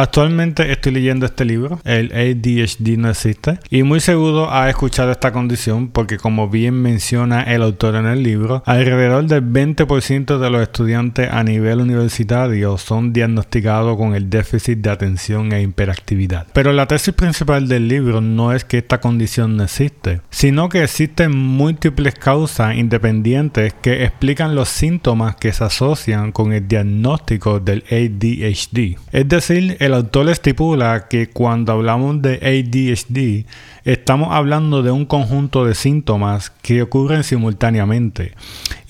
Actualmente estoy leyendo este libro, el ADHD no existe, y muy seguro ha escuchado esta condición porque como bien menciona el autor en el libro, alrededor del 20% de los estudiantes a nivel universitario son diagnosticados con el déficit de atención e hiperactividad. Pero la tesis principal del libro no es que esta condición no existe, sino que existen múltiples causas independientes que explican los síntomas que se asocian con el diagnóstico del ADHD. Es decir, el autor estipula que cuando hablamos de ADHD, estamos hablando de un conjunto de síntomas que ocurren simultáneamente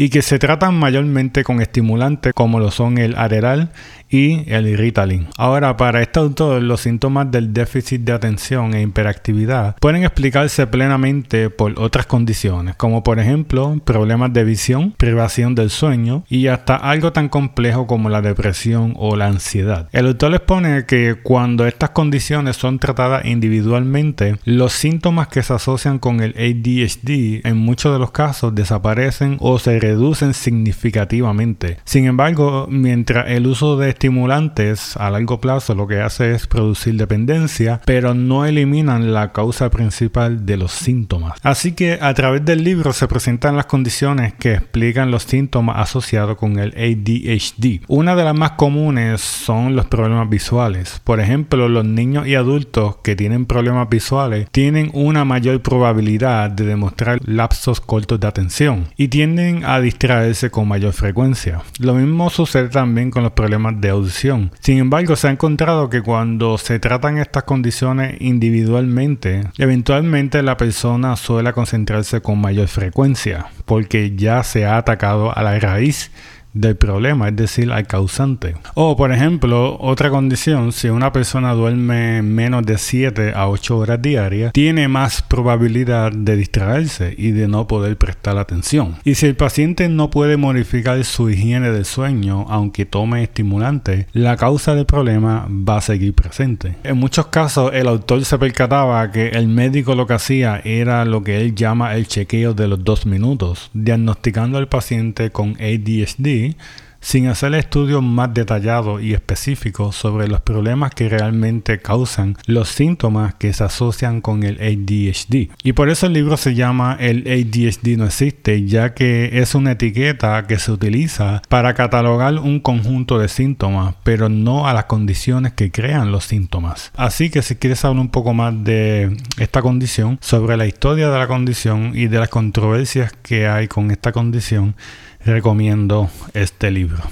y que se tratan mayormente con estimulantes como lo son el Aderal y el Ritalin. Ahora, para este autor, los síntomas del déficit de atención e hiperactividad pueden explicarse plenamente por otras condiciones, como por ejemplo problemas de visión, privación del sueño y hasta algo tan complejo como la depresión o la ansiedad. El autor expone que cuando estas condiciones son tratadas individualmente, los síntomas que se asocian con el ADHD en muchos de los casos desaparecen o se reducen significativamente. Sin embargo, mientras el uso de estimulantes a largo plazo lo que hace es producir dependencia, pero no eliminan la causa principal de los síntomas. Así que a través del libro se presentan las condiciones que explican los síntomas asociados con el ADHD. Una de las más comunes son los problemas visuales. Por ejemplo, los niños y adultos que tienen problemas visuales tienen una mayor probabilidad de demostrar lapsos cortos de atención y tienden a distraerse con mayor frecuencia. Lo mismo sucede también con los problemas de audición. Sin embargo, se ha encontrado que cuando se tratan estas condiciones individualmente, eventualmente la persona suele concentrarse con mayor frecuencia, porque ya se ha atacado a la raíz del problema, es decir, al causante. O, por ejemplo, otra condición, si una persona duerme menos de 7 a 8 horas diarias, tiene más probabilidad de distraerse y de no poder prestar atención. Y si el paciente no puede modificar su higiene del sueño, aunque tome estimulantes, la causa del problema va a seguir presente. En muchos casos, el autor se percataba que el médico lo que hacía era lo que él llama el chequeo de los dos minutos, diagnosticando al paciente con ADHD sin hacer estudios más detallados y específicos sobre los problemas que realmente causan los síntomas que se asocian con el ADHD. Y por eso el libro se llama El ADHD no existe, ya que es una etiqueta que se utiliza para catalogar un conjunto de síntomas, pero no a las condiciones que crean los síntomas. Así que si quieres saber un poco más de esta condición, sobre la historia de la condición y de las controversias que hay con esta condición, recomiendo este libro.